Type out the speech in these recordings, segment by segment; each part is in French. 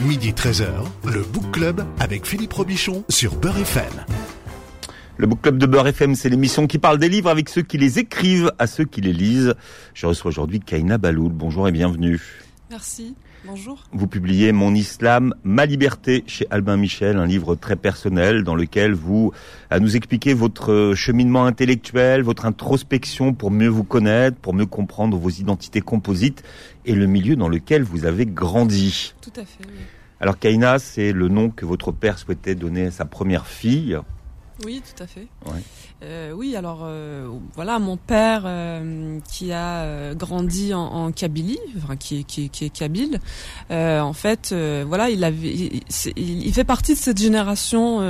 Midi 13h, le Book Club avec Philippe Robichon sur Beurre FM. Le Book Club de Beurre FM, c'est l'émission qui parle des livres avec ceux qui les écrivent à ceux qui les lisent. Je reçois aujourd'hui Kaina Baloul. Bonjour et bienvenue. Merci. Bonjour. Vous publiez Mon Islam, ma liberté chez Albin Michel, un livre très personnel dans lequel vous à nous expliquez votre cheminement intellectuel, votre introspection pour mieux vous connaître, pour mieux comprendre vos identités composites et le milieu dans lequel vous avez grandi. Tout à fait. Oui. Alors Kaina, c'est le nom que votre père souhaitait donner à sa première fille. Oui, tout à fait. Ouais. Euh, oui, alors euh, voilà, mon père euh, qui a euh, grandi en, en Kabylie, enfin qui qui qui est kabyle, euh, en fait, euh, voilà, il avait, il, il- fait partie de cette génération.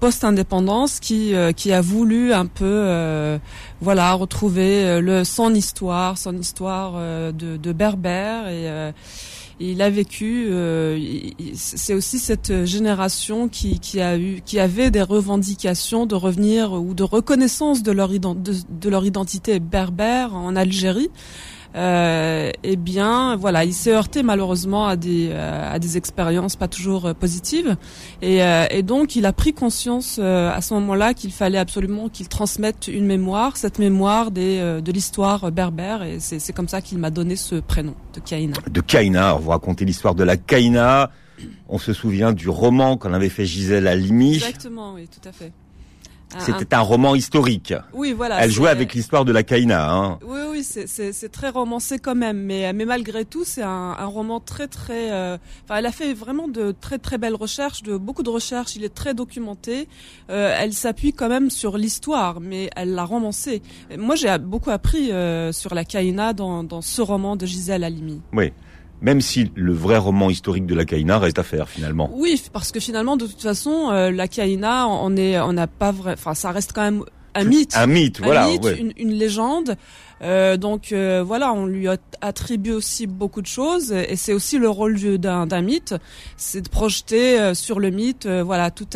post-indépendance qui qui a voulu un peu voilà retrouver le son histoire son histoire de, de berbère et il a vécu euh, c'est aussi cette génération qui qui a eu qui avait des revendications de revenir ou de reconnaissance de leur ident- de, de leur identité berbère en Algérie eh bien, voilà, il s'est heurté malheureusement à des euh, à des expériences pas toujours euh, positives, et, euh, et donc il a pris conscience euh, à ce moment-là qu'il fallait absolument qu'il transmette une mémoire, cette mémoire des euh, de l'histoire berbère, et c'est c'est comme ça qu'il m'a donné ce prénom de Kaina. De Kaina, vous racontez l'histoire de la Kaina. On se souvient du roman qu'on avait fait Gisèle Halimi. Exactement, oui, tout à fait. Un- C'était un roman historique. oui, voilà. Elle jouait avec l'histoire de la Kaina. Hein. Oui, oui, c'est- très romancé quand même, mais mais malgré tout, c'est un, un roman très très. euh, Enfin, elle a fait vraiment de très très belles recherches, de beaucoup de recherches. Il est très documenté. Euh, elle s'appuie quand même sur l'histoire, mais elle l'a romancé. Moi, j'ai beaucoup appris euh, sur la Kaina dans dans ce roman de Gisèle Halimi. Oui. Même si le vrai roman historique de la Kaina reste à faire finalement. Oui, parce que finalement, de toute façon, euh, la Kaina, on est, on n'a pas vrai. Enfin, ça reste quand même un mythe. Un mythe, un voilà. mythe, ouais. une, une légende. Euh, donc euh, voilà, on lui attribue aussi beaucoup de choses, et c'est aussi le rôle du- d'un mythe, c'est de projeter euh, sur le mythe, euh, voilà, tout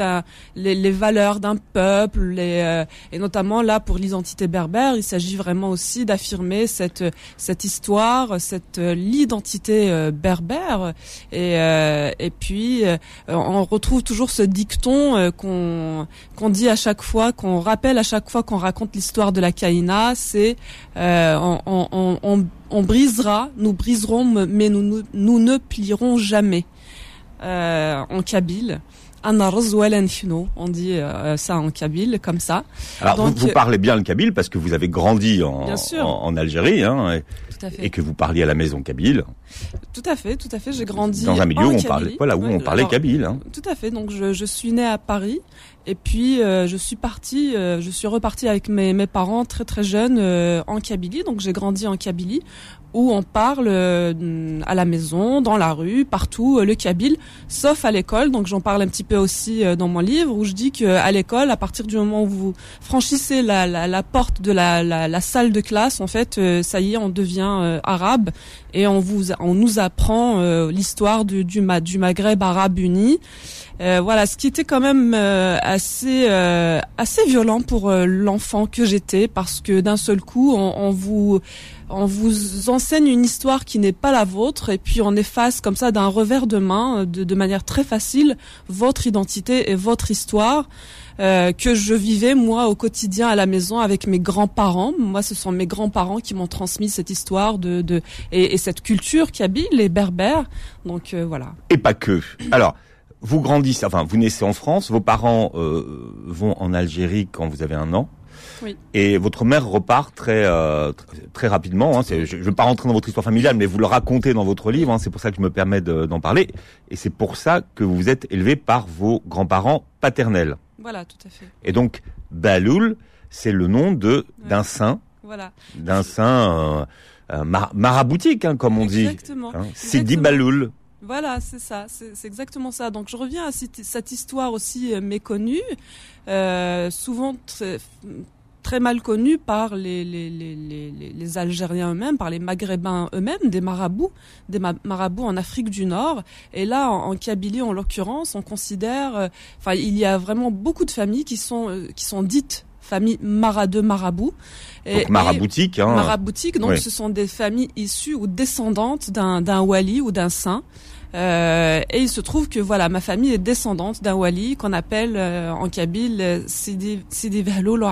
les, les valeurs d'un peuple, les, et notamment là pour l'identité berbère, il s'agit vraiment aussi d'affirmer cette cette histoire, cette l'identité berbère, et et puis on retrouve toujours ce dicton qu'on qu'on dit à chaque fois, qu'on rappelle à chaque fois qu'on raconte l'histoire de la Kaina, c'est euh, on, on, on, on- on brisera, nous briserons, mais nous, nous, nous ne plierons jamais. Euh, en kabyle. On dit euh, ça en kabyle, comme ça. Alors donc, vous, vous euh, parlez bien le kabyle parce que vous avez grandi en, Algérie hein, et, que vous parliez à la maison kabyle Tout à fait, tout à fait. J'ai grandi dans un milieu où on parlait voilà où Ouais, on parlait alors, kabyle. Hein. Tout à fait. Donc je, je suis née à Paris et puis euh, je suis partie, euh, je suis repartie avec mes, mes parents très très jeunes euh, en Kabylie. Donc j'ai grandi en Kabylie où on parle euh, à la maison, dans la rue, partout euh, le kabyle, sauf à l'école. Donc j'en parle un petit peu aussi euh, dans mon livre où je dis que à l'école, à partir du moment où vous franchissez la, la, la porte de la, la, salle de classe, en fait, euh, ça y est, on devient arabe et on vous on nous apprend euh, l'histoire du du, du Maghreb arabe uni. Euh, voilà, ce qui était quand même euh, assez assez violent pour l'enfant que j'étais parce que d'un seul coup on, on vous on vous enseigne une histoire qui n'est pas la vôtre et puis on efface comme ça d'un revers de main, de, de manière très facile, votre identité et votre histoire euh, que je vivais moi au quotidien à la maison avec mes grands-parents. Moi, ce sont mes grands-parents qui m'ont transmis cette histoire de, de et, et cette culture kabyle, les berbères. Donc euh, voilà. Et pas que. Alors vous grandissez, enfin vous naissez en France, vos parents euh, vont en Algérie quand vous avez un an. Oui. Et votre mère repart très euh, tr- très rapidement. Hein, je ne veux pas rentrer dans votre histoire familiale, mais vous le racontez dans votre livre. hein, c'est pour ça que je me permets de- d'en parler. Et c'est pour ça que vous vous êtes élevé par vos grands-parents paternels. Voilà, tout à fait. Et donc Baloul, c'est le nom de Ouais. d'un saint, Voilà. d'un saint euh, euh, mar- maraboutique, hein, comme on dit. Exactement. Hein, Sidi. Baloul. Voilà, c'est ça, c'est exactement ça. Donc je reviens à cette, histoire aussi méconnue, euh, souvent très, très mal connue par les, les, les, les, Algériens eux-mêmes, par les Maghrébins eux-mêmes, des marabouts, des ma- marabouts en Afrique du Nord. Et là, en, en Kabylie, en l'occurrence, on considère, euh, enfin, il y a vraiment beaucoup de familles qui sont euh, qui sont dites familles mara de. Et- Donc maraboutique. Hein, maraboutique. Donc, Oui. ce sont des familles issues ou descendantes d'un d'un wali ou d'un saint. Euh, et il se trouve que voilà, ma famille est descendante d'un wali qu'on appelle euh, en kabyle Sidi, Sidi Bahloul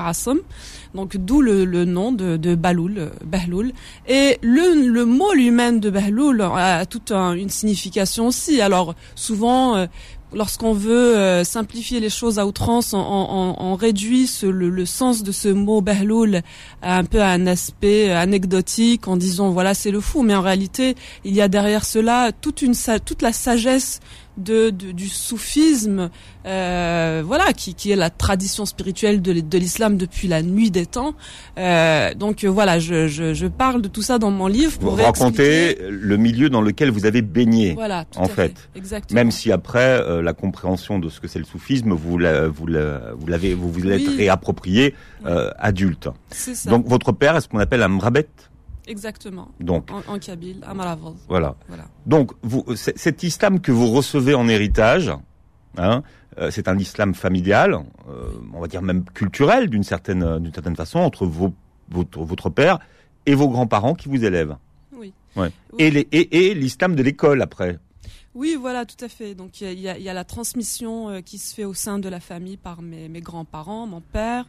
Donc d'où le, le, nom de, de Baloul, Bahloul. Et le, le mot lui-même de Bahloul a toute une signification aussi. Alors souvent lorsqu'on veut euh, simplifier les choses à outrance, on, réduit le, sens de ce mot bahloul un peu à un aspect anecdotique en disant voilà c'est le fou, mais en réalité il y a derrière cela toute une toute la sagesse de, du soufisme, euh, voilà, qui, qui, est la tradition spirituelle de, de l'islam depuis la nuit des temps. Euh, donc euh, voilà, je, je, je, parle de tout ça dans mon livre pour vous raconter le milieu dans lequel vous avez baigné. Voilà, en fait. Exactement. Même si après euh, la compréhension de ce que c'est le soufisme, vous la, vous vous l'avez vous vous l'êtes réapproprié euh, adulte. Ça. Donc votre père est ce qu'on appelle un mrabet Exactement. Donc, en, en kabyle, à Malavoz. Voilà. voilà. Donc, vous, cet islam que vous recevez en héritage, hein, euh, c'est un islam familial, euh, on va dire même culturel d'une certaine, d'une certaine façon, entre vos, votre, votre père et vos grands-parents qui vous élèvent. Oui. Ouais. Et, les, et, et l'islam de l'école après. Oui, voilà, tout à fait. Donc il y a, y a, la transmission euh, qui se fait au sein de la famille par mes, mes grands-parents, mon père,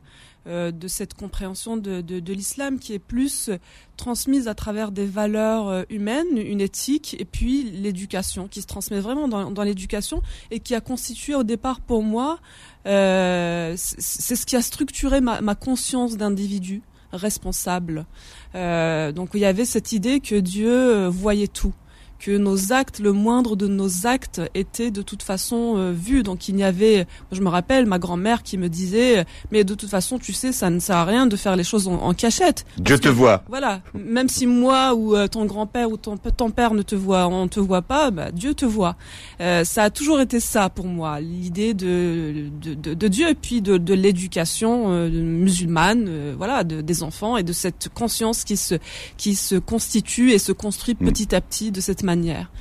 euh, de cette compréhension de, de, de l'islam qui est plus transmise à travers des valeurs euh, humaines, une éthique, et puis l'éducation qui se transmet vraiment dans, dans l'éducation et qui a constitué au départ pour moi, c'est ce qui a structuré ma, ma conscience d'individu responsable. donc il y avait cette idée que Dieu voyait tout que nos actes, le moindre de nos actes était de toute façon euh, vu. Donc il y avait, je me rappelle, ma grand-mère qui me disait, mais de toute façon, tu sais, ça ne sert à rien de faire les choses en, cachette. Dieu te voit. Voilà, même si moi ou euh, ton grand-père ou ton, ton père ne te voit, on te voit pas, bah, Dieu te voit. Euh, ça a toujours été ça pour moi, l'idée de, de, de, de, Dieu et puis de, de l'éducation euh, musulmane, voilà, de, des enfants et de cette conscience qui se qui se constitue et se construit mm. petit à petit de cette manière.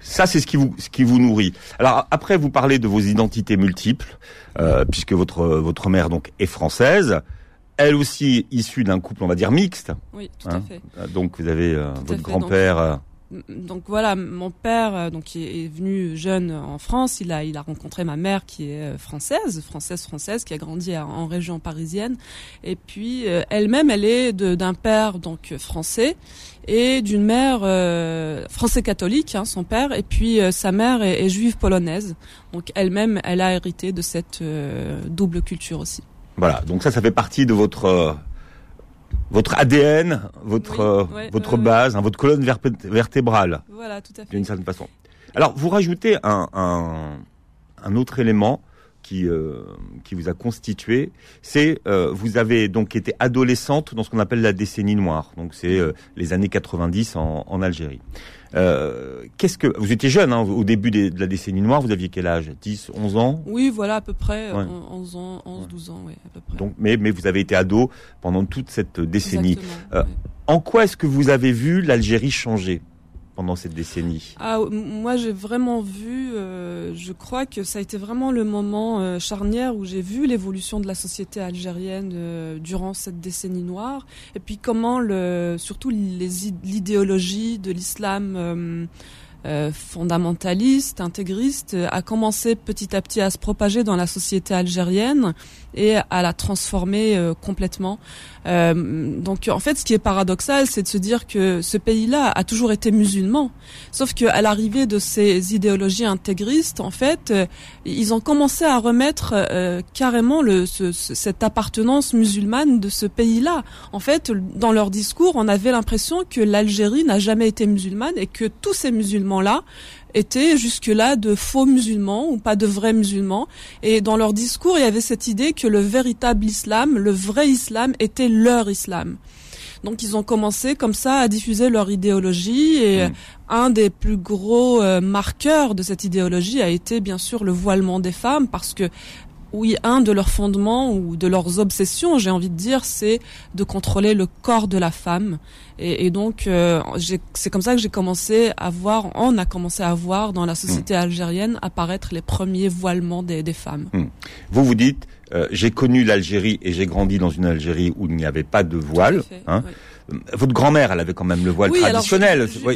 Ça, c'est ce qui vous ce qui vous nourrit. Alors après, vous parlez de vos identités multiples, euh, puisque votre votre mère donc est française, elle aussi issue d'un couple, on va dire mixte. Oui, tout à hein. fait. Donc vous avez euh, votre grand-père. Euh, donc voilà, mon père euh, donc est, venu jeune en France. Il a il a rencontré ma mère qui est euh, française, française française, qui a grandi en région parisienne. Et puis euh, elle-même, elle est d'un père donc français et d'une mère français catholique, hein, son père. Et puis sa mère est, est, juive polonaise. Donc elle-même, elle a hérité de cette double culture aussi. Voilà. Donc ça, ça fait partie de votre votre ADN, votre euh, votre base, hein, votre colonne vertébrale. Voilà, tout à fait. D'une certaine façon. Alors, vous rajoutez un, un, un autre élément qui euh, qui vous a constitué, c'est euh, vous avez donc été adolescente dans ce qu'on appelle la décennie noire. Donc c'est euh, les années 90 en, en Algérie. Euh, qu'est-ce que vous étiez jeune hein, au début des, de la décennie noire, vous aviez quel âge? 10, 11 ans? Oui, voilà à peu près ouais. 11 ans, 11 12 ans, oui, à peu près. Donc mais mais vous avez été ado pendant toute cette décennie. Euh, en quoi est-ce que vous avez vu l'Algérie changer? Pendant cette décennie? Ah, Moi, j'ai vraiment vu, euh, je crois que ça a été vraiment le moment euh, charnière où j'ai vu l'évolution de la société algérienne euh, durant cette décennie noire, et puis comment, le, surtout l'idéologie de l'islam euh, euh, fondamentaliste, intégriste, a commencé petit à petit à se propager dans la société algérienne et à la transformer euh, complètement. Euh, donc en fait, ce qui est paradoxal, c'est de se dire que ce pays-là a toujours été musulman, sauf qu'à l'arrivée de ces idéologies intégristes, en fait, ils ont commencé à remettre carrément le, ce, cette appartenance musulmane de ce pays-là. En fait, dans leur discours, on avait l'impression que l'Algérie n'a jamais été musulmane et que tous ces musulmans là étaient jusque-là de faux musulmans ou pas de vrais musulmans. Et dans leur discours, il y avait cette idée que le véritable islam, le vrai islam, était leur islam. Donc ils ont commencé comme ça à diffuser leur idéologie et mm. un des plus gros euh, marqueurs de cette idéologie a été bien sûr le voilement des femmes parce que oui, un de leurs fondements ou de leurs obsessions, j'ai envie de dire, c'est de contrôler le corps de la femme. Et, et donc, euh, c'est comme ça que j'ai commencé à voir, on a commencé à voir dans la société hmm. algérienne apparaître les premiers voilements des, des femmes. Hmm. Vous vous dites, euh, j'ai connu l'Algérie et j'ai grandi dans une Algérie où il n'y avait pas de voile. Hein. Votre grand-mère, elle avait quand même le voile traditionnel. il faut,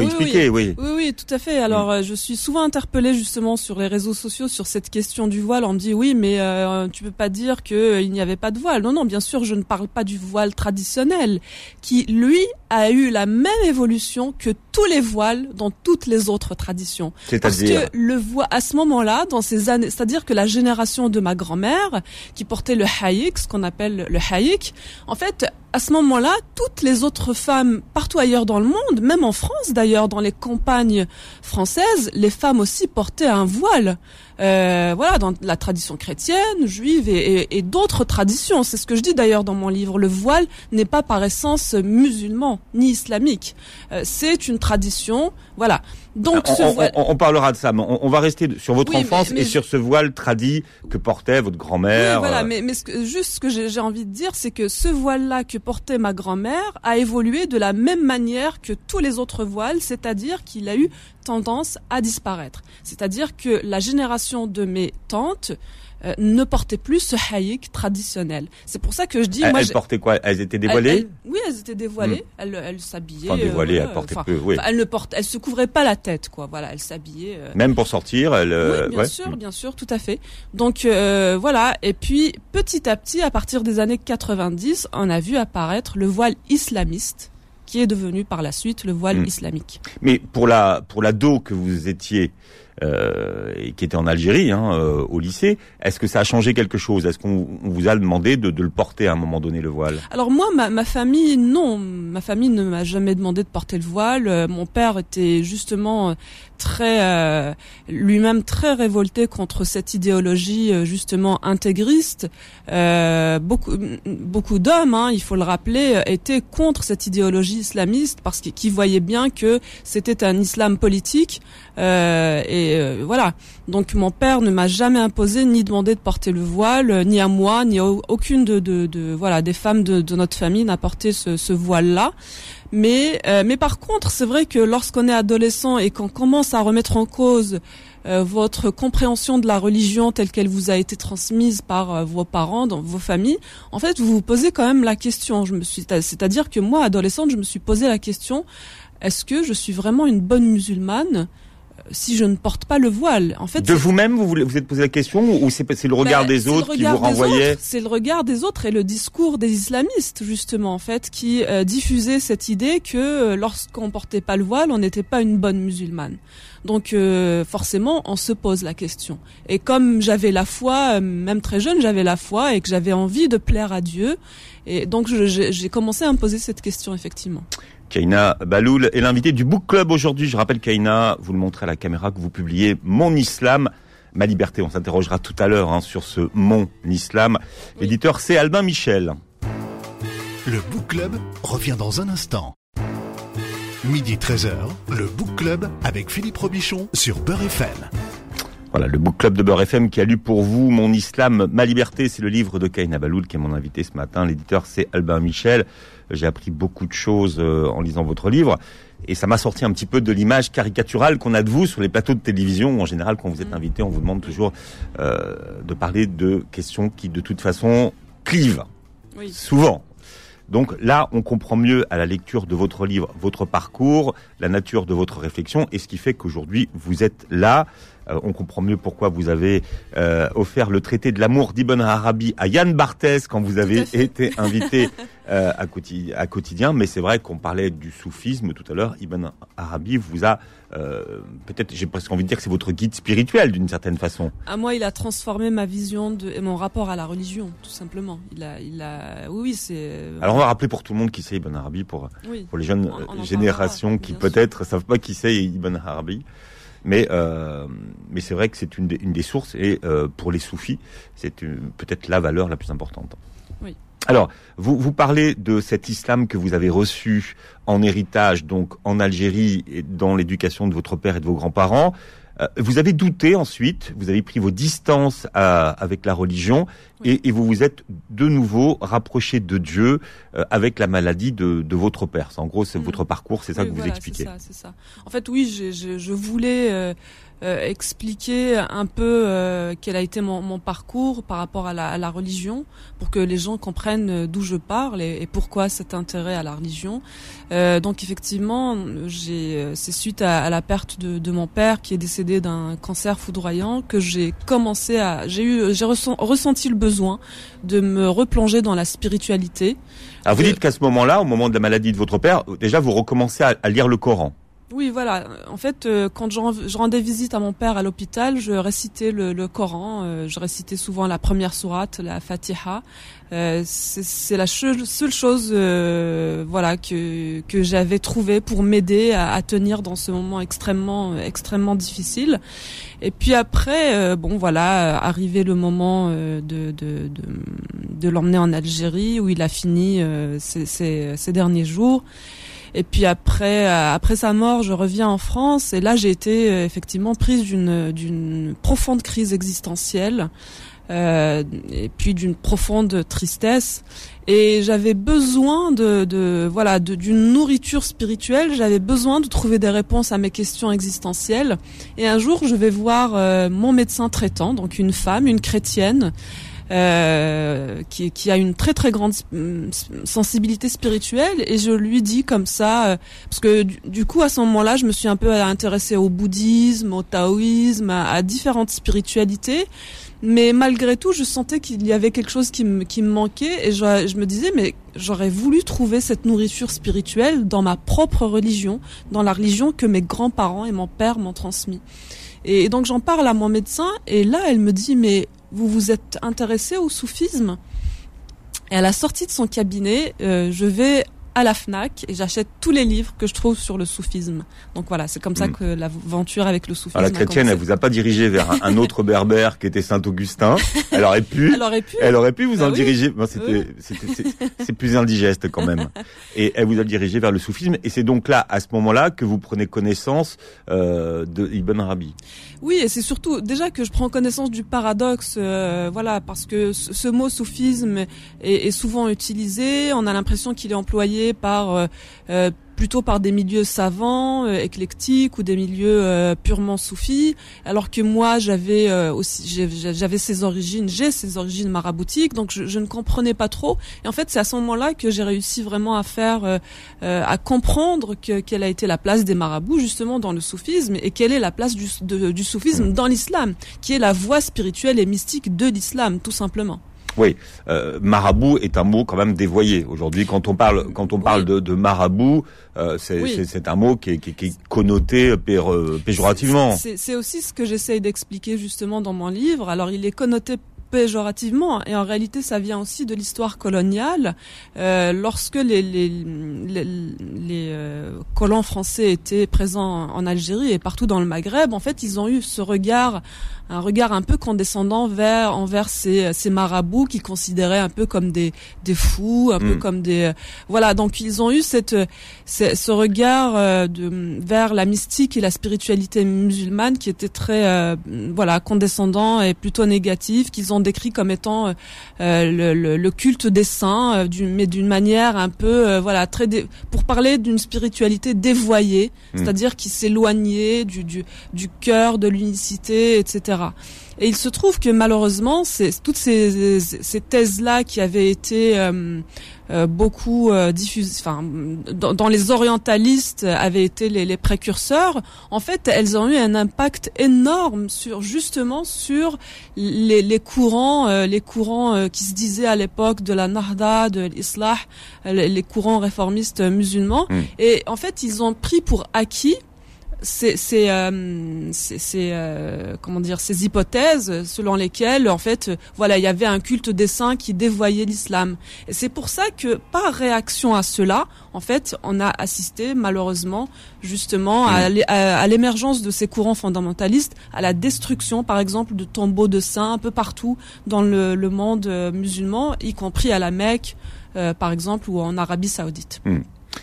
expliquer, oui, oui. Oui, tout à fait. Alors, mm. je suis souvent interpellée justement sur les réseaux sociaux sur cette question du voile. On me dit oui, mais euh, tu peux pas dire qu'il n'y avait pas de voile. Non, non, bien sûr, je ne parle pas du voile traditionnel, qui lui a eu la même évolution que tous les voiles dans toutes les autres traditions. Parce que le voile, à ce moment-là, dans ces années, c'est-à-dire que la génération de ma grand-mère, qui portait le haïk, ce qu'on appelle le haïk, en fait, à ce moment-là, toutes les autres femmes partout ailleurs dans le monde, même en France d'ailleurs, dans les campagnes françaises, les femmes aussi portaient un voile. Euh, voilà, dans la tradition chrétienne, juive et, et d'autres traditions. C'est ce que je dis d'ailleurs dans mon livre. Le voile n'est pas par essence musulman ni islamique. Euh, c'est une tradition, voilà. Donc, on, parlera de ça, mais on, va rester sur votre enfance et sur ce voile tradit que portait votre grand-mère. Oui, voilà, euh. mais, mais juste ce que j'ai envie de dire, c'est que ce voile-là que portait ma grand-mère a évolué de la même manière que tous les autres voiles, c'est-à-dire qu'il a eu tendance à disparaître. C'est-à-dire que la génération de mes tantes euh, ne portaient plus ce haïk traditionnel. C'est pour ça que je dis... Elles, moi, elles portaient quoi? Elles étaient dévoilées? Oui, elles étaient dévoilées. Hmm. Elles, elles s'habillaient... Enfin, dévoilées, elles portaient peu, oui. Elles ne portaient, elles se couvraient pas la tête, quoi. Voilà, elles s'habillaient... Euh. Même pour sortir, elles... Oui, bien sûr, hmm. bien sûr, tout à fait. Donc, euh, voilà. Et puis, petit à petit, à partir des années 90, on a vu apparaître le voile islamiste qui est devenu par la suite le voile hmm. islamique. Mais pour la pour l'ado que vous étiez euh, qui était en Algérie hein, euh, au lycée, est-ce que ça a changé quelque chose? Est-ce qu'on vous a demandé de, de, le porter à un moment donné le voile? Alors moi, ma, ma, famille, non, ma famille ne m'a jamais demandé de porter le voile. Euh, mon père était justement très euh, lui-même très révolté contre cette idéologie euh, justement intégriste. Euh, beaucoup beaucoup d'hommes, hein, il faut le rappeler, étaient contre cette idéologie islamiste parce qu'ils voyaient bien que c'était un islam politique. et voilà. Donc mon père ne m'a jamais imposé ni demandé de porter le voile, ni à moi, ni à aucune de, voilà des femmes de, notre famille n'a porté ce, voile-là. Mais, euh, mais par contre, c'est vrai que lorsqu'on est adolescent et qu'on commence à remettre en cause euh, votre compréhension de la religion telle qu'elle vous a été transmise par euh, vos parents, dans vos familles, en fait, vous vous posez quand même la question. Je me suis, c'est-à-dire que moi, adolescente, je me suis posé la question est-ce que je suis vraiment une bonne musulmane? Si je ne porte pas le voile. En fait, de vous-même, vous vous êtes posé la question ou c'est le regard bah, des autres qui vous renvoyait C'est le regard des autres et le discours des islamistes justement en fait qui euh, diffusait cette idée que euh, lorsqu'on portait pas le voile, on n'était pas une bonne musulmane. Donc euh, forcément, on se pose la question. Et comme j'avais la foi, même très jeune, j'avais la foi et que j'avais envie de plaire à Dieu, et donc j'ai commencé à me poser cette question effectivement. Kaina Baloul est l'invité du Book Club aujourd'hui. Je rappelle Kaina, vous le montrez à la caméra que vous publiez Mon Islam, ma liberté. On s'interrogera tout à l'heure hein, sur ce Mon Islam. L'éditeur c'est Albin Michel. Le Book Club revient dans un instant. Midi 13h, le Book Club avec Philippe Robichon sur Beurre FM. Voilà, le book club de Beurre FM qui a lu pour vous Mon Islam, ma liberté, c'est le livre de Kaina Baloul qui est mon invité ce matin. L'éditeur c'est Albin Michel. J'ai appris beaucoup de choses euh, en lisant votre livre. Et ça m'a sorti un petit peu de l'image caricaturale qu'on a de vous sur les plateaux de télévision. En général, quand vous êtes mm. invité, on vous demande toujours euh, de parler de questions qui, de toute façon, clivent. Oui. Souvent. Donc là, on comprend mieux à la lecture de votre livre votre parcours, la nature de votre réflexion et ce qui fait qu'aujourd'hui vous êtes là. Euh, on comprend mieux pourquoi vous avez euh, offert le traité de l'amour d'Ibn Arabi à Yann Barthès quand vous avez été invité euh, à, quotidien. Mais c'est vrai qu'on parlait du soufisme tout à l'heure. Ibn Arabi vous a peut-être, j'ai presque envie de dire que c'est votre guide spirituel d'une certaine façon. À moi, il a transformé ma vision de, et mon rapport à la religion, tout simplement. Il a, il a, oui, c'est. Alors on va rappeler pour tout le monde qui c'est Ibn Arabi pour pour les jeunes générations qui peut-être savent pas qui c'est Ibn Arabi. Mais, euh, mais c'est vrai que c'est une, une, des sources et euh, pour les soufis, c'est peut-être la valeur la plus importante. Oui. Alors, vous, vous parlez de cet islam que vous avez reçu en héritage, donc en Algérie, et dans l'éducation de votre père et de vos grands-parents. Euh, vous avez douté ensuite, vous avez pris vos distances avec la religion et, vous vous êtes de nouveau rapproché de Dieu euh, avec la maladie de, votre père. En gros, c'est mm. votre parcours, c'est ça que vous expliquez. C'est ça, c'est ça. En fait, oui, je, je voulais euh, euh, expliquer un peu euh, quel a été mon, mon, parcours par rapport à la, à la, religion, pour que les gens comprennent d'où je parle et, et, pourquoi cet intérêt à la religion. Euh, donc effectivement, j'ai, c'est suite à, à, la perte de, de, mon père qui est décédé d'un cancer foudroyant que j'ai commencé à, j'ai eu, j'ai ressenti le besoin de me replonger dans la spiritualité. Alors vous dites qu'à ce moment-là, au moment de la maladie de votre père, déjà vous recommencez à, à lire le Coran. Oui, voilà. En fait, euh, quand je, rendais visite à mon père à l'hôpital, je récitais le, Coran. Euh, je récitais souvent la première sourate, la Fatiha. Euh, c'est la seule chose, voilà, que que j'avais trouvé pour m'aider à, tenir dans ce moment extrêmement extrêmement difficile. Et puis après, bon, voilà, arrivé le moment de de de, de l'emmener en Algérie où il a fini ces, ces derniers jours. Et puis après, euh, après sa mort, je reviens en France. Et là j'ai été euh, effectivement prise d'une d'une profonde crise existentielle. Euh, et puis d'une profonde tristesse. Et j'avais besoin de, de voilà d'une nourriture spirituelle. J'avais besoin de trouver des réponses à mes questions existentielles. Et un jour je vais voir euh, mon médecin traitant donc une femme une chrétienne euh, qui, qui, a une très très grande sensibilité spirituelle. Et je lui dis comme ça euh, parce que du, coup à ce moment-là je me suis un peu intéressée au bouddhisme, au taoïsme, à, différentes spiritualités. Mais malgré tout, je sentais qu'il y avait quelque chose qui me, qui me manquait. Et je, je me disais, mais j'aurais voulu trouver cette nourriture spirituelle dans ma propre religion, dans la religion que mes grands-parents et mon père m'ont transmis. Et donc j'en parle à mon médecin. Et là elle me dit mais vous vous êtes intéressé au soufisme? Et à la sortie de son cabinet, euh, je vais à la Fnac et j'achète tous les livres que je trouve sur le soufisme. Donc voilà, c'est comme ça hmm. que l'aventure avec le soufisme. Alors la chrétienne, elle vous a pas dirigé vers un, autre berbère qui était Saint Augustin. Elle aurait pu. elle aurait pu. Elle aurait pu vous en bah diriger. c'était, c'est plus indigeste quand même. Et elle vous a dirigé vers le soufisme. Et c'est donc là, à ce moment-là, que vous prenez connaissance euh, de Ibn Arabi. Oui, et c'est surtout déjà que je prends connaissance du paradoxe, euh, voilà, parce que ce, mot soufisme est, est souvent utilisé. On a l'impression qu'il est employé par euh, euh, plutôt par des milieux savants, euh, éclectiques ou des milieux euh, purement soufis, alors que moi j'avais euh, aussi j'avais ces origines, j'ai ces origines maraboutiques, donc je, je, ne comprenais pas trop. Et en fait, c'est à ce moment-là que j'ai réussi vraiment à faire, à comprendre que, quelle a été la place des marabouts justement dans le soufisme et quelle est la place du, du soufisme dans l'islam, qui est la voie spirituelle et mystique de l'islam, tout simplement. Oui, euh, marabout est un mot quand même dévoyé aujourd'hui. Quand on parle, quand on parle de, de, marabout, euh, c'est un mot qui est, qui, qui est connoté euh, péjorativement. C'est aussi ce que j'essaye d'expliquer justement dans mon livre. Alors, il est connoté péjorativement et en réalité ça vient aussi de l'histoire coloniale euh, lorsque les, les, les, les euh, colons français étaient présents en Algérie et partout dans le Maghreb en fait ils ont eu ce regard un regard un peu condescendant vers envers ces, ces marabouts qui considéraient un peu comme des des fous un peu hmm. comme des voilà donc ils ont eu cette, ce regard euh, de vers la mystique et la spiritualité musulmane qui était très euh, voilà condescendant et plutôt négatif qu'ils ont décrit comme étant euh, le, le, culte des saints mais d'une manière un peu voilà très pour parler d'une spiritualité dévoyée hmm. c'est-à-dire qui s'éloignait du du du cœur de l'unicité etc et il se trouve que malheureusement, toutes ces, ces thèses-là qui avaient été euh, euh, beaucoup euh, diffusées, enfin, dans, les orientalistes avaient été les, les, précurseurs. En fait, elles ont eu un impact énorme sur justement sur les, les courants, les courants qui se disaient à l'époque de la Nahda, de l'Islah, les, courants réformistes musulmans. Mmh. Et en fait, ils ont pris pour acquis c'est c'est euh, euh, comment dire ces hypothèses selon lesquelles en fait voilà il y avait un culte des saints qui dévoyait l'islam et c'est pour ça que par réaction à cela en fait on a assisté malheureusement justement à, mm. l'émergence de ces courants fondamentalistes à la destruction par exemple de tombeaux de saints un peu partout dans le, monde musulman y compris à la Mecque euh, par exemple ou en Arabie Saoudite. Mm.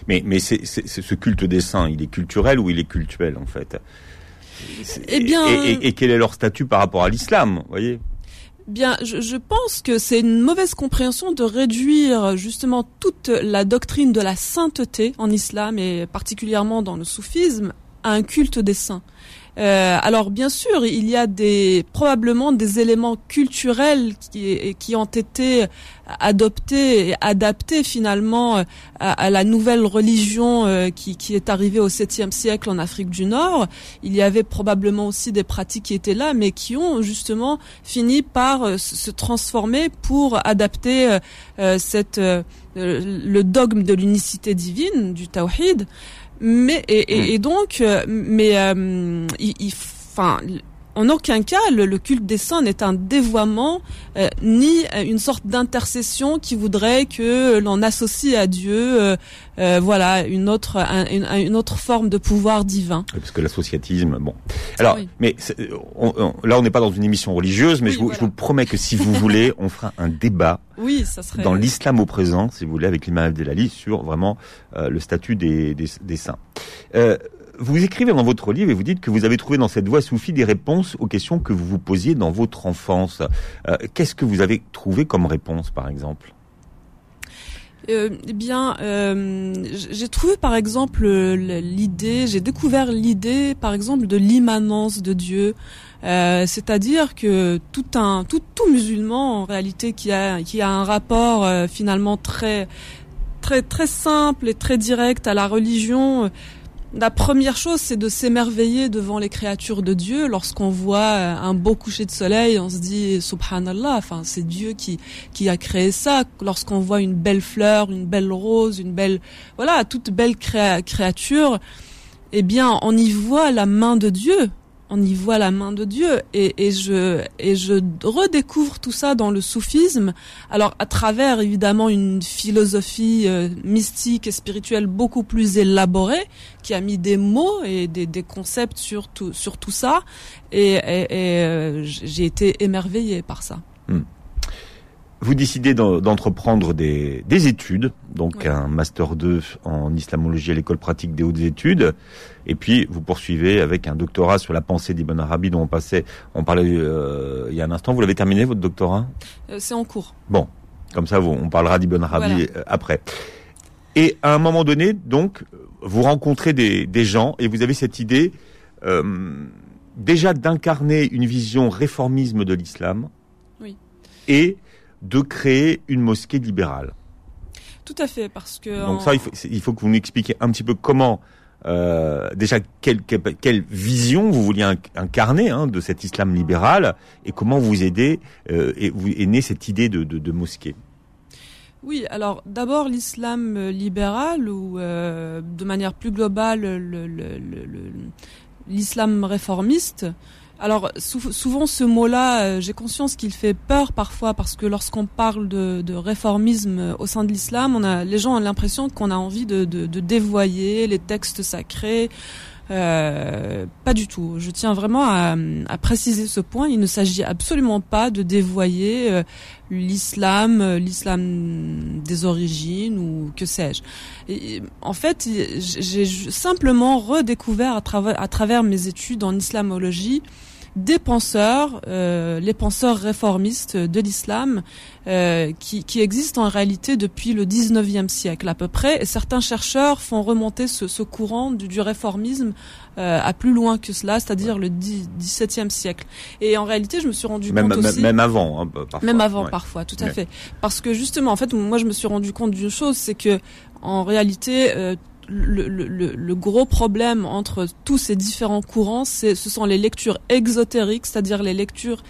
Mais, mais c'est, ce culte des saints, il est culturel ou il est cultuel en fait? Eh bien, et, quel est leur statut par rapport à l'islam, voyez? Bien, je, je, pense que c'est une mauvaise compréhension de réduire justement toute la doctrine de la sainteté en islam et particulièrement dans le soufisme à un culte des saints. Euh, alors bien sûr, il y a des probablement des éléments culturels qui, qui ont été adoptés et adaptés finalement à, la nouvelle religion euh, qui, qui, est arrivée au 7e siècle en Afrique du Nord. Il y avait probablement aussi des pratiques qui étaient là, mais qui ont justement fini par euh, se transformer pour adapter cette le dogme de l'unicité divine du tawhid. Mais et, et, hmm. donc, euh, mais euh, il, enfin, en aucun cas, le, culte des saints n'est un dévoiement euh, ni une sorte d'intercession qui voudrait que l'on associe à Dieu, euh, euh, voilà, une autre, une, autre forme de pouvoir divin. parce que l'associatisme, bon. Alors, mais là, on n'est pas dans une émission religieuse, mais je, vous, je, vous, promets que si vous voulez, on fera un débat. Oui, ça serait... Dans l'islam au présent, si vous voulez, avec l'imam Abdelali, sur vraiment le statut des, des, des saints vous écrivez dans votre livre et vous dites que vous avez trouvé dans cette voie soufie des réponses aux questions que vous vous posiez dans votre enfance. Euh, qu'est-ce que vous avez trouvé comme réponse, par exemple? Euh, eh bien, euh, j'ai trouvé par exemple l'idée, j'ai découvert l'idée par exemple de l'immanence de Dieu, c'est-à-dire que tout un tout, tout musulman en réalité qui a qui a un rapport finalement très très très simple et très direct à la religion la première chose, c'est de s'émerveiller devant les créatures de Dieu. Lorsqu'on voit euh, un beau coucher de soleil, on se dit Subhanallah. Enfin, c'est Dieu qui qui a créé ça. Lorsqu'on voit une belle fleur, une belle rose, une belle voilà, toute belle créature, eh bien, on y voit la main de Dieu on y voit la main de Dieu et, je et je redécouvre tout ça dans le soufisme alors à travers évidemment une philosophie euh, mystique et spirituelle beaucoup plus élaborée qui a mis des mots et des, concepts sur tout sur tout ça et, euh, j'ai été émerveillée par ça. Hmm. Vous décidez d'entreprendre des, études, donc un master 2 en islamologie à l'école pratique des hautes études, et puis vous poursuivez avec un doctorat sur la pensée d'Ibn Arabi dont on passait, on parlait euh, il y a un instant. Vous l'avez terminé votre doctorat? Euh, C'est en cours. Bon, comme ça, on parlera d'Ibn Arabi euh, après. Et à un moment donné, donc, vous rencontrez des, gens et vous avez cette idée déjà d'incarner une vision réformisme de l'islam. Oui. Et de créer une mosquée libérale. Tout à fait, parce que... Donc ça, il faut, que vous nous expliquiez un petit peu comment, euh, déjà, quelle, quelle, vision vous vouliez incarner hein, de cet islam libéral et comment vous aidez euh, et vous est née cette idée de, de, mosquée. Oui, alors d'abord l'islam libéral ou euh, de manière plus globale l'islam réformiste. Alors souvent ce mot-là, euh, j'ai conscience qu'il fait peur parfois parce que lorsqu'on parle de, réformisme euh, au sein de l'islam, on a les gens ont l'impression qu'on a envie de, dévoyer les textes sacrés. Euh, pas du tout. Je tiens vraiment à, préciser ce point. Il ne s'agit absolument pas de dévoyer l'islam, l'islam des origines ou que sais-je. En fait, j'ai simplement redécouvert à à travers mes études en islamologie des penseurs, euh, les penseurs réformistes de l'islam, euh, qui, qui, existent en réalité depuis le 19e siècle à peu près. Et certains chercheurs font remonter ce, ce courant du, du réformisme euh, à plus loin que cela, c'est-à-dire le 17e siècle. Et en réalité, je me suis rendu même, compte aussi, même avant, hein, parfois. Même avant, parfois, tout à fait. Parce que justement, en fait, moi, je me suis rendu compte d'une chose, c'est que en réalité, euh, le, le, le, gros problème entre tous ces différents courants, ce sont les lectures exotériques, c'est-à-dire les lectures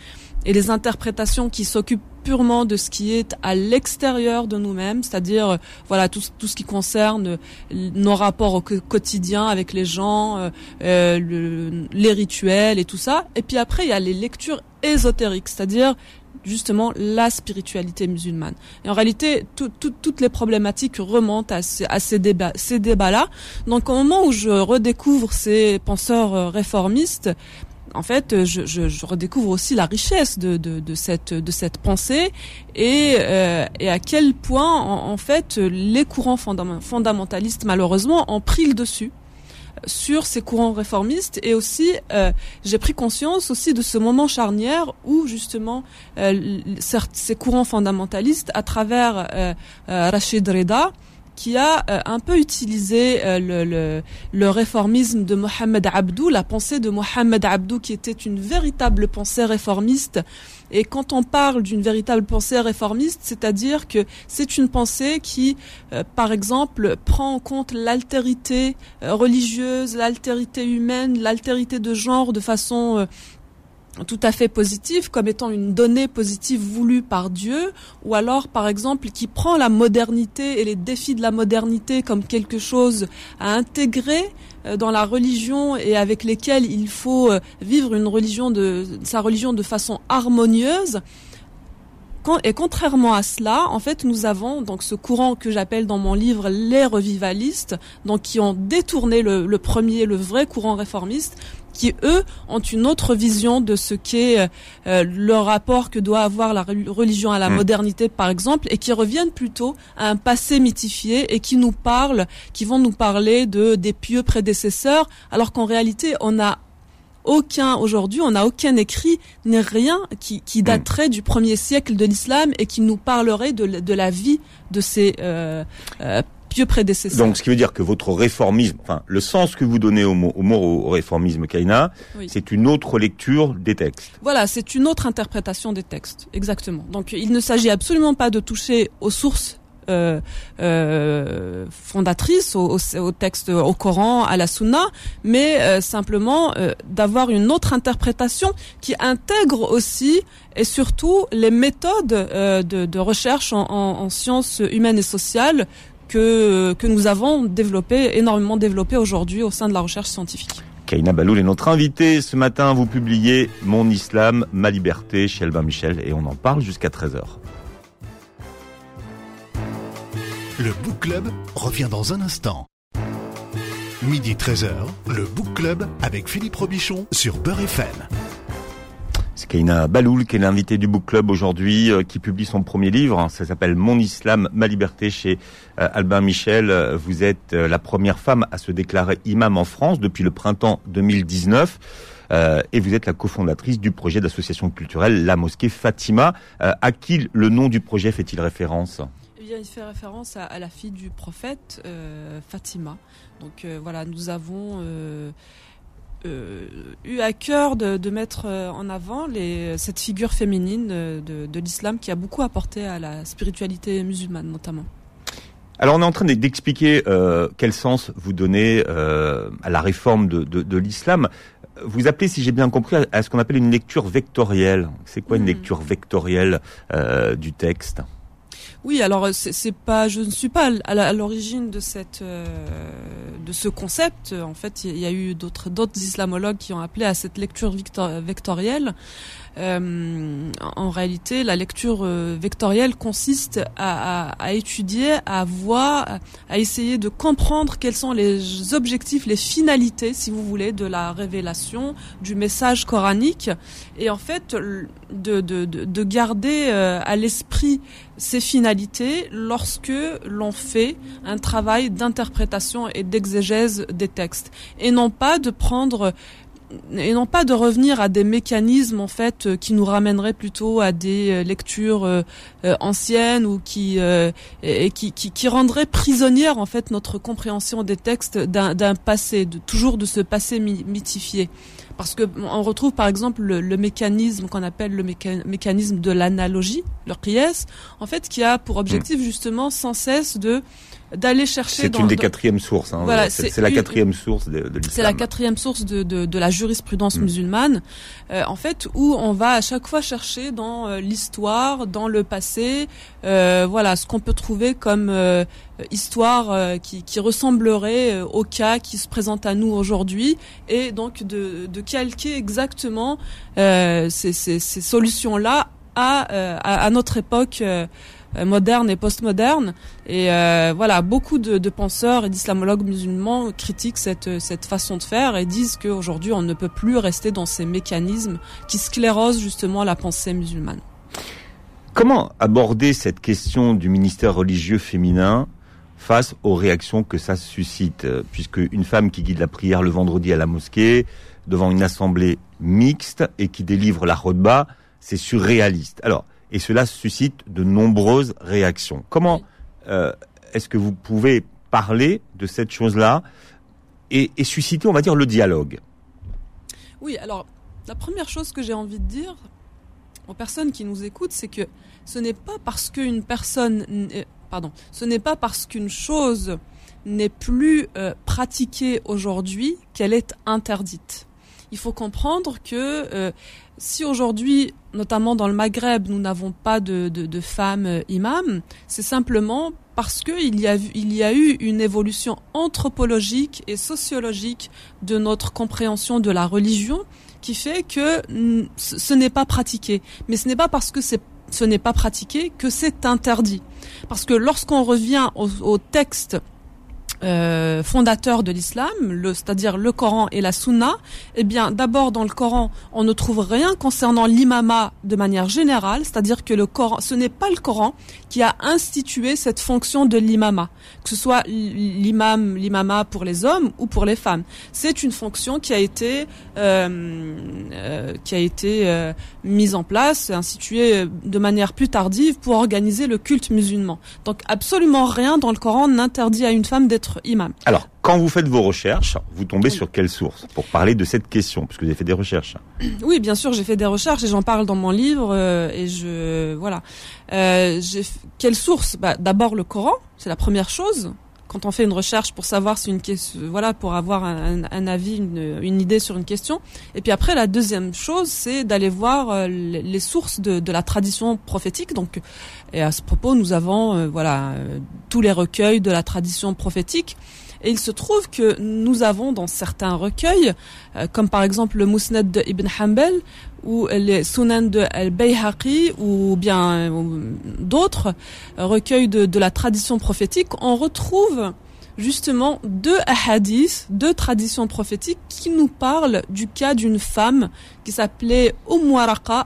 et les interprétations qui s'occupent purement de ce qui est à l'extérieur de nous-mêmes, c'est-à-dire euh, voilà tout, tout, ce qui concerne nos rapports au quotidien avec les gens, euh, euh les rituels et tout ça. Et puis après, il y a les lectures ésotériques, c'est-à-dire justement la spiritualité musulmane. Et en réalité, toutes les problématiques remontent à, ces, débats, ces débats-là. Donc au moment où je redécouvre ces penseurs euh, réformistes, en fait, je, redécouvre aussi la richesse de, cette de cette pensée et, euh, et à quel point en, fait les courants fondamentalistes malheureusement ont pris le dessus sur ces courants réformistes et aussi j'ai pris conscience aussi de ce moment charnière où justement ces courants fondamentalistes à travers Rachid Reda qui a euh, un peu utilisé euh, le, le, le, réformisme de Mohamed Abdou, la pensée de Mohamed Abdou qui était une véritable pensée réformiste. Et quand on parle d'une véritable pensée réformiste, c'est-à-dire que c'est une pensée qui, euh, par exemple, prend en compte l'altérité religieuse, l'altérité humaine, l'altérité de genre de façon tout à fait positif comme étant une donnée positive voulue par Dieu, ou alors par exemple qui prend la modernité et les défis de la modernité comme quelque chose à intégrer euh, dans la religion et avec lesquels il faut euh, vivre une religion de sa religion de façon harmonieuse. Et contrairement à cela, en fait, nous avons donc ce courant que j'appelle dans mon livre les revivalistes, donc qui ont détourné le, le premier, le vrai courant réformiste, qui eux ont une autre vision de ce qu'est euh, euh, le rapport que doit avoir la religion à la hmm. modernité par exemple et qui reviennent plutôt à un passé mythifié et qui nous parlent qui vont nous parler de des pieux prédécesseurs alors qu'en réalité on a aucun aujourd'hui, on n'a aucun écrit ni rien qui, qui hmm. daterait du premier siècle de l'islam et qui nous parlerait de, de la vie de ces euh, euh donc, ce qui veut dire que votre réformisme, enfin, le sens que vous donnez au mot, au, mot, au réformisme Kaina, c'est une autre lecture des textes. Voilà, c'est une autre interprétation des textes, exactement. Donc, il ne s'agit absolument pas de toucher aux sources euh, euh, fondatrices au, texte, au Coran, à la Sunna, mais euh, simplement d'avoir une autre interprétation qui intègre aussi et surtout les méthodes de, recherche en, sciences humaines et sociales que, que nous avons développé, énormément développé aujourd'hui au sein de la recherche scientifique. Kaina Baloul est notre invitée. Ce matin, vous publiez Mon Islam, ma liberté chez Albin Michel et on en parle jusqu'à 13h. Le Book Club revient dans un instant. Midi 13h, le Book Club avec Philippe Robichon sur Beurre FM. C'est Kaina Baloul qui est l'invité du Book Club aujourd'hui, euh, qui publie son premier livre. Ça s'appelle Mon Islam, ma liberté chez euh, Albin Michel. Vous êtes euh, la première femme à se déclarer imam en France depuis le printemps 2019. et vous êtes la cofondatrice du projet d'association culturelle La Mosquée Fatima. à qui le nom du projet fait-il référence? Il fait référence à, la fille du prophète, Fatima. Donc voilà, nous avons euh, eu à cœur de, de, mettre euh, en avant les, cette figure féminine de, de l'islam qui a beaucoup apporté à la spiritualité musulmane notamment. Alors on est en train d'expliquer euh, quel sens vous donnez euh, à la réforme de, de, de l'islam. Vous appelez, si j'ai bien compris, à, ce qu'on appelle une lecture vectorielle. C'est quoi une hmm. lecture vectorielle euh, du texte? Oui, alors c'est pas, je ne suis pas à l'origine de cette, euh, de ce concept. En fait, il y a eu d'autres d'autres islamologues qui ont appelé à cette lecture vectorielle. Euh, en réalité, la lecture euh, vectorielle consiste à, étudier, à voir, à essayer de comprendre quels sont les objectifs, les finalités, si vous voulez, de la révélation, du message coranique, et en fait de garder euh, à l'esprit ces finalités lorsque l'on fait un travail d'interprétation et d'exégèse des textes, et non pas de prendre et non pas de revenir à des mécanismes en fait euh, qui nous ramèneraient plutôt à des euh, lectures euh, anciennes ou qui, et qui, qui, qui rendraient prisonnière en fait notre compréhension des textes d'un passé, de, toujours de ce passé mythifié. Parce que on retrouve par exemple le, mécanisme qu'on appelle le mécanisme de l'analogie, le en fait, qui a pour objectif mm. justement sans cesse de d'aller chercher. C'est une des quatrièmes sources. Hein. Voilà, c'est la quatrième source de, de l'islam. C'est la quatrième source de, de, de la jurisprudence mm. musulmane, euh, en fait, où on va à chaque fois chercher dans euh, l'histoire, dans le passé, euh, voilà, ce qu'on peut trouver comme euh, histoire euh, qui, qui, ressemblerait au cas qui se présente à nous aujourd'hui, et donc de, de calquer exactement ces, ces, ces solutions-là à, à, à, notre époque. Euh, moderne et postmoderne. Et euh, voilà, beaucoup de, penseurs et d'islamologues musulmans critiquent cette, cette façon de faire et disent qu'aujourd'hui on ne peut plus rester dans ces mécanismes qui sclérosent justement la pensée musulmane. Comment aborder cette question du ministère religieux féminin face aux réactions que ça suscite, puisque une femme qui guide la prière le vendredi à la mosquée, devant une assemblée mixte et qui délivre la rodba, c'est surréaliste. Alors, et cela suscite de nombreuses réactions. Comment euh, est-ce que vous pouvez parler de cette chose-là et, et susciter, on va dire, le dialogue? Oui, alors la première chose que j'ai envie de dire aux personnes qui nous écoutent, c'est que ce n'est pas parce qu'une personne, pardon, ce n'est pas parce qu'une chose n'est plus euh, pratiquée aujourd'hui qu'elle est interdite. Il faut comprendre que euh, si aujourd'hui, notamment dans le Maghreb, nous n'avons pas de, femmes euh, imams, c'est simplement parce qu'il y, a, y a eu une évolution anthropologique et sociologique de notre compréhension de la religion qui fait que ce n'est pas pratiqué. Mais ce n'est pas parce que ce n'est pas pratiqué que c'est interdit. Parce que lorsqu'on revient au texte euh, fondateur de l'islam, c'est-à-dire le Coran et la Sunna, eh bien, d'abord dans le Coran, on ne trouve rien concernant l'imama de manière générale, c'est-à-dire que le Coran, ce n'est pas le Coran qui a institué cette fonction de l'imama, que ce soit l'imam, l'imama pour les hommes ou pour les femmes. C'est une fonction qui a été euh, euh, qui a été euh, mise en place, instituée de manière plus tardive pour organiser le culte musulman. Donc absolument rien dans le Coran n'interdit à une femme d'être imam. Alors, quand vous faites vos recherches, vous tombez sur quelle source pour parler de cette question, puisque vous avez fait des recherches Oui, bien sûr, j'ai fait des recherches et j'en parle dans mon livre euh, et je voilà. Euh, quelle source? Bah, D'abord le Coran, c'est la première chose quand on fait une recherche pour savoir si une question, voilà, pour avoir un, avis, une, idée sur une question. Et puis après, la deuxième chose, c'est d'aller voir euh, les, sources de, la tradition prophétique. Donc, et à ce propos, nous avons, euh, voilà, euh, tous les recueils de la tradition prophétique. Et il se trouve que nous avons dans certains recueils, comme par exemple le Mousnad de Ibn Hanbal, ou les Sunan de Al-Bayhaqi ou bien d'autres recueils de, de, la tradition prophétique, on retrouve justement deux hadiths, deux traditions prophétiques qui nous parlent du cas d'une femme qui s'appelait Umm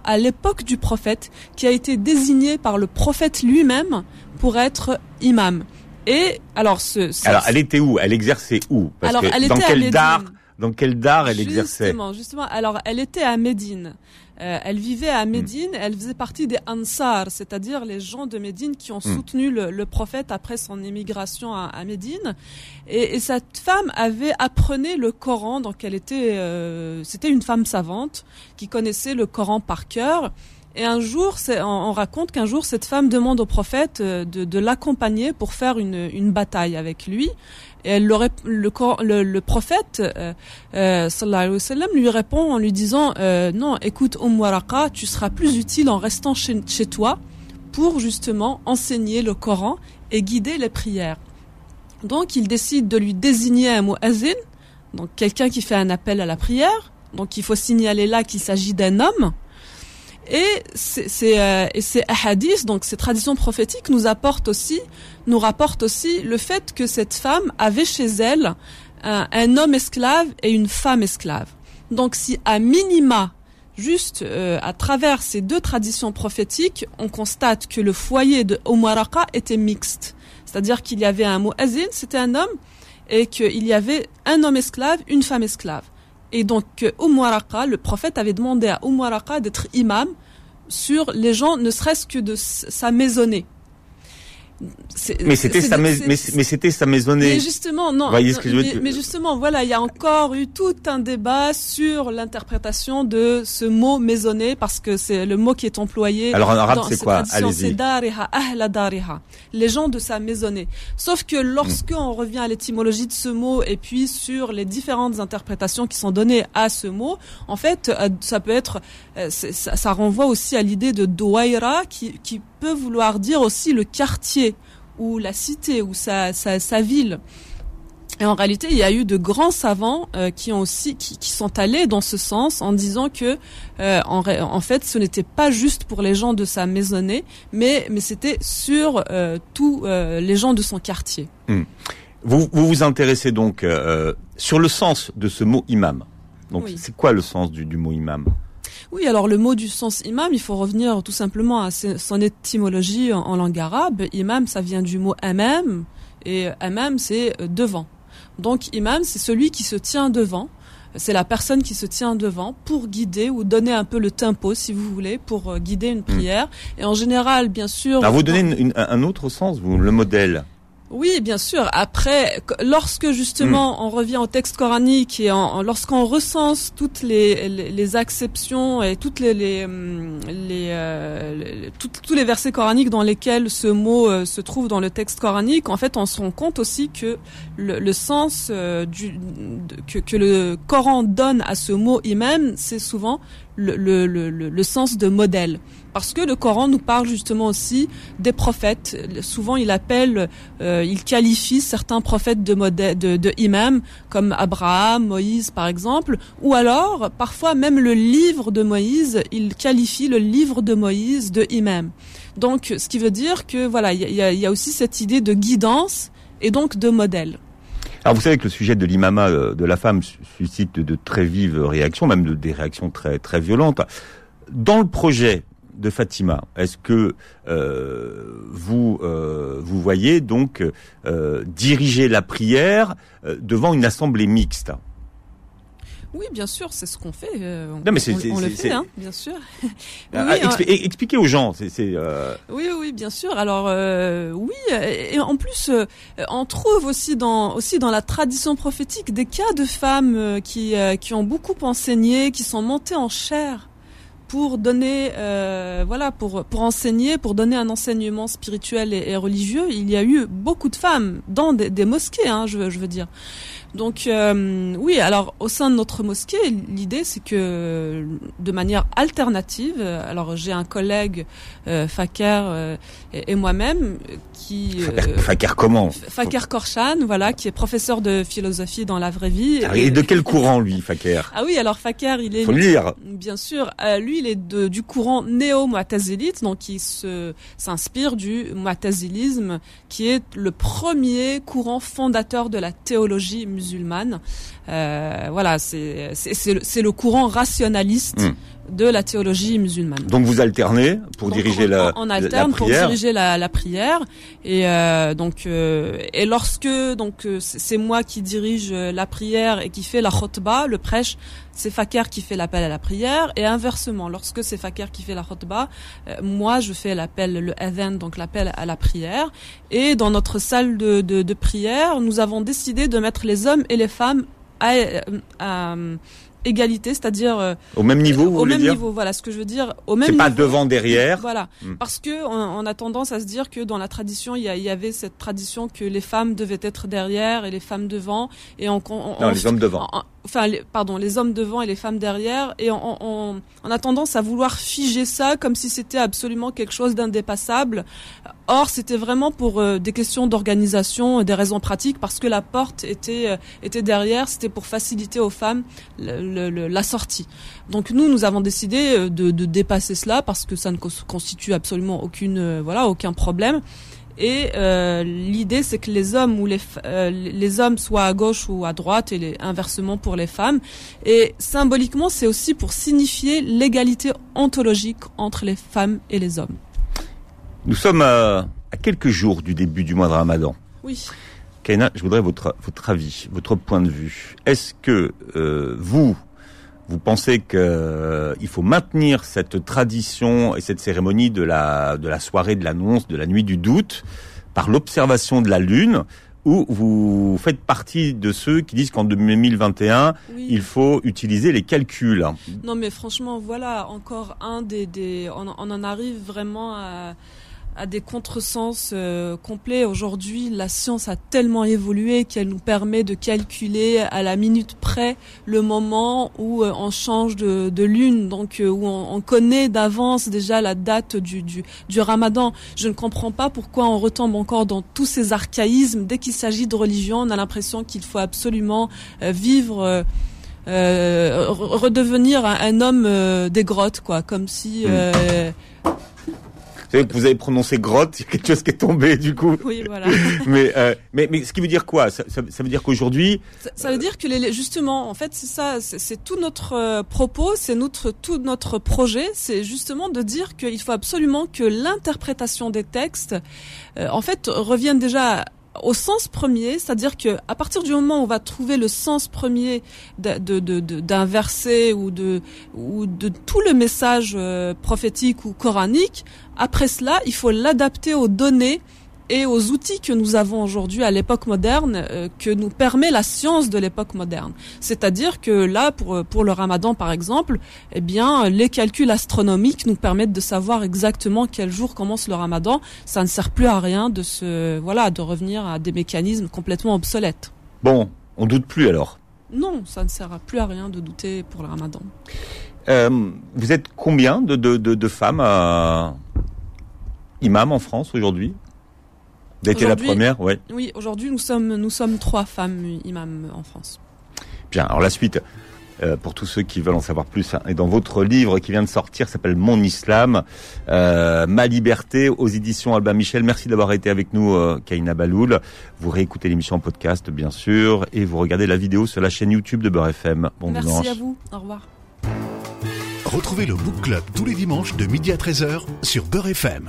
à l'époque du prophète, qui a été désignée par le prophète lui-même pour être imam. Et alors ce, alors elle était où? Elle exerçait où? Parce alors, elle dans était quel dar dans quel dar elle exerçait Justement, justement. Alors, elle était à Médine. Euh, elle vivait à Médine. Elle faisait partie des Ansar, c'est-à-dire les gens de Médine qui ont hmm. soutenu le, prophète après son émigration à, Médine. Et, cette femme avait apprenait le Coran, donc elle était, euh, c'était une femme savante qui connaissait le Coran par cœur. Et un jour, on, raconte qu'un jour, cette femme demande au prophète euh, de, l'accompagner pour faire une, une bataille avec lui. Et le, le, prophète euh, euh, wa lui répond en lui disant euh, non, écoute Umm tu seras plus utile en restant chez, chez toi pour justement enseigner le Coran et guider les prières. Donc il décide de lui désigner un muazzin, donc quelqu'un qui fait un appel à la prière. Donc il faut signaler là qu'il s'agit d'un homme. Et c'est euh, ces hadiths, donc ces traditions prophétiques, nous apportent aussi, nous rapportent aussi le fait que cette femme avait chez elle un, homme esclave et une femme esclave. Donc, si à minima, juste euh, à travers ces deux traditions prophétiques, on constate que le foyer de Omaraka était mixte, c'est-à-dire qu'il y avait un muazzin, c'était un homme, et qu'il y avait un homme esclave, une femme esclave. Et donc, Umm le prophète avait demandé à Umm d'être imam sur les gens, ne serait-ce que de sa maisonnée. Mais c'était sa, mais, c'était sa maisonnée. Mais justement, non. mais, justement, voilà, il y a encore eu tout un débat sur l'interprétation de ce mot maisonnée parce que c'est le mot qui est employé. Alors en arabe, c'est quoi Allez-y. Les gens de sa maisonnée. Sauf que lorsque on revient à l'étymologie de ce mot et puis sur les différentes interprétations qui sont données à ce mot, en fait, euh, ça peut être, euh, ça, ça renvoie aussi à l'idée de douaira qui, qui peut vouloir dire aussi le quartier ou la cité ou sa, sa, sa ville. Et en réalité, il y a eu de grands savants euh, qui ont aussi qui, qui, sont allés dans ce sens en disant que euh, en, en, fait, ce n'était pas juste pour les gens de sa maisonnée, mais mais c'était sur euh, tous les gens de son quartier. Hmm. Vous, vous vous intéressez donc sur le sens de ce mot imam. Donc, c'est quoi le sens du, du mot imam? Oui, alors le mot du sens imam, il faut revenir tout simplement à son étymologie en, langue arabe. Imam, ça vient du mot amam, et imam c'est devant. Donc imam c'est celui qui se tient devant c'est la personne qui se tient devant pour guider ou donner un peu le tempo, si vous voulez, pour euh, guider une prière. Et en général, bien sûr. Alors vous donnez un autre sens, vous, le modèle? Oui, bien sûr. Après, lorsque justement hmm. on revient au texte coranique et en, lorsqu'on recense toutes les, les, acceptions et toutes les, les, hum, euh, tous les versets coraniques dans lesquels ce mot euh, se trouve dans le texte coranique, en fait, on se rend compte aussi que le, sens euh, du, que, que, le Coran donne à ce mot imam, c'est souvent le, le, le, le, sens de modèle. Parce que le Coran nous parle justement aussi des prophètes. Souvent, il appelle, euh, il qualifie certains prophètes de, modèle, de, imam, comme Abraham, Moïse par exemple, ou alors, parfois même le livre de Moïse, il qualifie le livre de Moïse de imam. Donc, ce qui veut dire que voilà, il y a, aussi cette idée de guidance et donc de modèle. Alors vous savez que le sujet de l'imama euh, de la femme suscite de très vives réactions, même de, des réactions très très violentes. Dans le projet de Fatima, est-ce que euh, vous euh, vous voyez donc diriger la prière devant une assemblée mixte? Oui, bien sûr, c'est ce qu'on fait. Euh, non, mais c'est, on, le fait, hein, bien sûr. Ah, oui, expliquez aux gens. C'est, euh... Oui, oui, bien sûr. Alors, euh, oui, et en plus, euh, on trouve aussi dans aussi dans la tradition prophétique des cas de femmes euh, qui qui ont beaucoup enseigné, qui sont montées en chair pour donner, voilà, pour pour enseigner, pour donner un enseignement spirituel et, religieux. Il y a eu beaucoup de femmes dans des, des mosquées, hein, je, je veux dire. Donc euh, oui, alors au sein de notre mosquée, l'idée c'est que de manière alternative, alors j'ai un collègue euh, Fakir euh, et, moi-même qui euh, Fakir comment? Fakir Korshan, voilà, qui est professeur de philosophie dans la vraie vie. Ah, et de quel courant lui, Fakir Ah oui, alors Fakir, il est Faut lire. Bien sûr, lui il est de, du courant néo-mu'tazilite, donc il se s'inspire du mu'tazilisme qui est le premier courant fondateur de la théologie musulmane. Euh, voilà, c'est le, courant rationaliste. Hmm. De la théologie musulmane. Donc vous alternez pour diriger la, on alterne pour diriger la, la prière. Et euh, donc euh, et lorsque donc euh, c'est moi qui dirige la prière et qui fait la khutbah, le prêche, c'est Fakir qui fait l'appel à la prière. Et inversement, lorsque c'est Fakir qui fait la khutbah, moi je fais l'appel le adhan donc l'appel à la prière. Et dans notre salle de, de, de prière, nous avons décidé de mettre les hommes et les femmes à, égalité, c'est-à-dire euh, au même niveau. Vous au même dire niveau, voilà ce que je veux dire. Au même. C'est pas devant derrière. Voilà, hmm. parce que on, a tendance à se dire que dans la tradition, il y, avait cette tradition que les femmes devaient être derrière et les femmes devant, et on, non, les hommes devant enfin, pardon, les hommes devant et les femmes derrière, et on, on, on, a tendance à vouloir figer ça comme si c'était absolument quelque chose d'indépassable. Or, c'était vraiment pour euh, des questions d'organisation, et des raisons pratiques, parce que la porte était euh, était derrière, c'était pour faciliter aux femmes le, la sortie. Donc nous, nous avons décidé euh, de, de, dépasser cela parce que ça ne constitue absolument aucune, voilà, aucun problème. Et euh, l'idée, c'est que les hommes ou les, euh, les hommes soient à gauche ou à droite, et inversement pour les femmes. Et symboliquement, c'est aussi pour signifier l'égalité ontologique entre les femmes et les hommes. Nous sommes à, à quelques jours du début du mois de Ramadan. Oui. Kaina, je voudrais votre, votre avis, votre point de vue. Est-ce que euh, vous, vous pensez qu'il euh, faut maintenir cette tradition et cette cérémonie de la, de la soirée de l'annonce, de la nuit du doute, par l'observation de la Lune, ou vous faites partie de ceux qui disent qu'en 2021, il faut utiliser les calculs? Non mais franchement, voilà encore un des... des on, on en arrive vraiment à à des contresens euh, complets. Aujourd'hui, la science a tellement évolué qu'elle nous permet de calculer à la minute près le moment où euh, on change de, de lune, donc euh, où on, on connaît d'avance déjà la date du, du, du, ramadan. Je ne comprends pas pourquoi on retombe encore dans tous ces archaïsmes. Dès qu'il s'agit de religion, on a l'impression qu'il faut absolument vivre... redevenir un, homme des grottes, quoi, comme si hmm. Vous savez que vous avez prononcé grotte, il y a quelque chose qui est tombé du coup. Oui, voilà. mais, euh, mais, mais ce qui veut dire quoi? Ça, ça, veut dire qu'aujourd'hui. Ça, veut dire que les, justement, en fait, c'est ça, c'est tout notre euh, propos, c'est notre tout notre projet, c'est justement de dire qu'il faut absolument que l'interprétation des textes, euh, en fait, revienne déjà au sens premier, c'est-à-dire que à partir du moment où on va trouver le sens premier d'un verset ou de ou de tout le message euh, prophétique ou coranique, après cela, il faut l'adapter aux données et aux outils que nous avons aujourd'hui à l'époque moderne euh, que nous permet la science de l'époque moderne. C'est-à-dire que là, pour, pour le ramadan par exemple, eh bien, les calculs astronomiques nous permettent de savoir exactement quel jour commence le ramadan. Ça ne sert plus à rien de se, voilà, de revenir à des mécanismes complètement obsolètes. Bon, on doute plus alors Non, ça ne sert plus à rien de douter pour le ramadan. Euh, vous êtes combien de, de, de, de femmes à imam en France aujourd'hui? Vous la première, oui. Oui, aujourd'hui nous sommes nous sommes trois femmes imams en France. Bien, alors la suite. Euh, pour tous ceux qui veulent en savoir plus, hein, et dans votre livre qui vient de sortir, s'appelle Mon Islam, euh, Ma liberté, aux éditions Albin Michel. Merci d'avoir été avec nous, euh, Kaina Baloul. Vous réécoutez l'émission en podcast, bien sûr, et vous regardez la vidéo sur la chaîne YouTube de Beurre FM. Bon Merci à vous. Au revoir. Retrouvez le Book Club tous les dimanches de midi à 13h sur Beurre FM.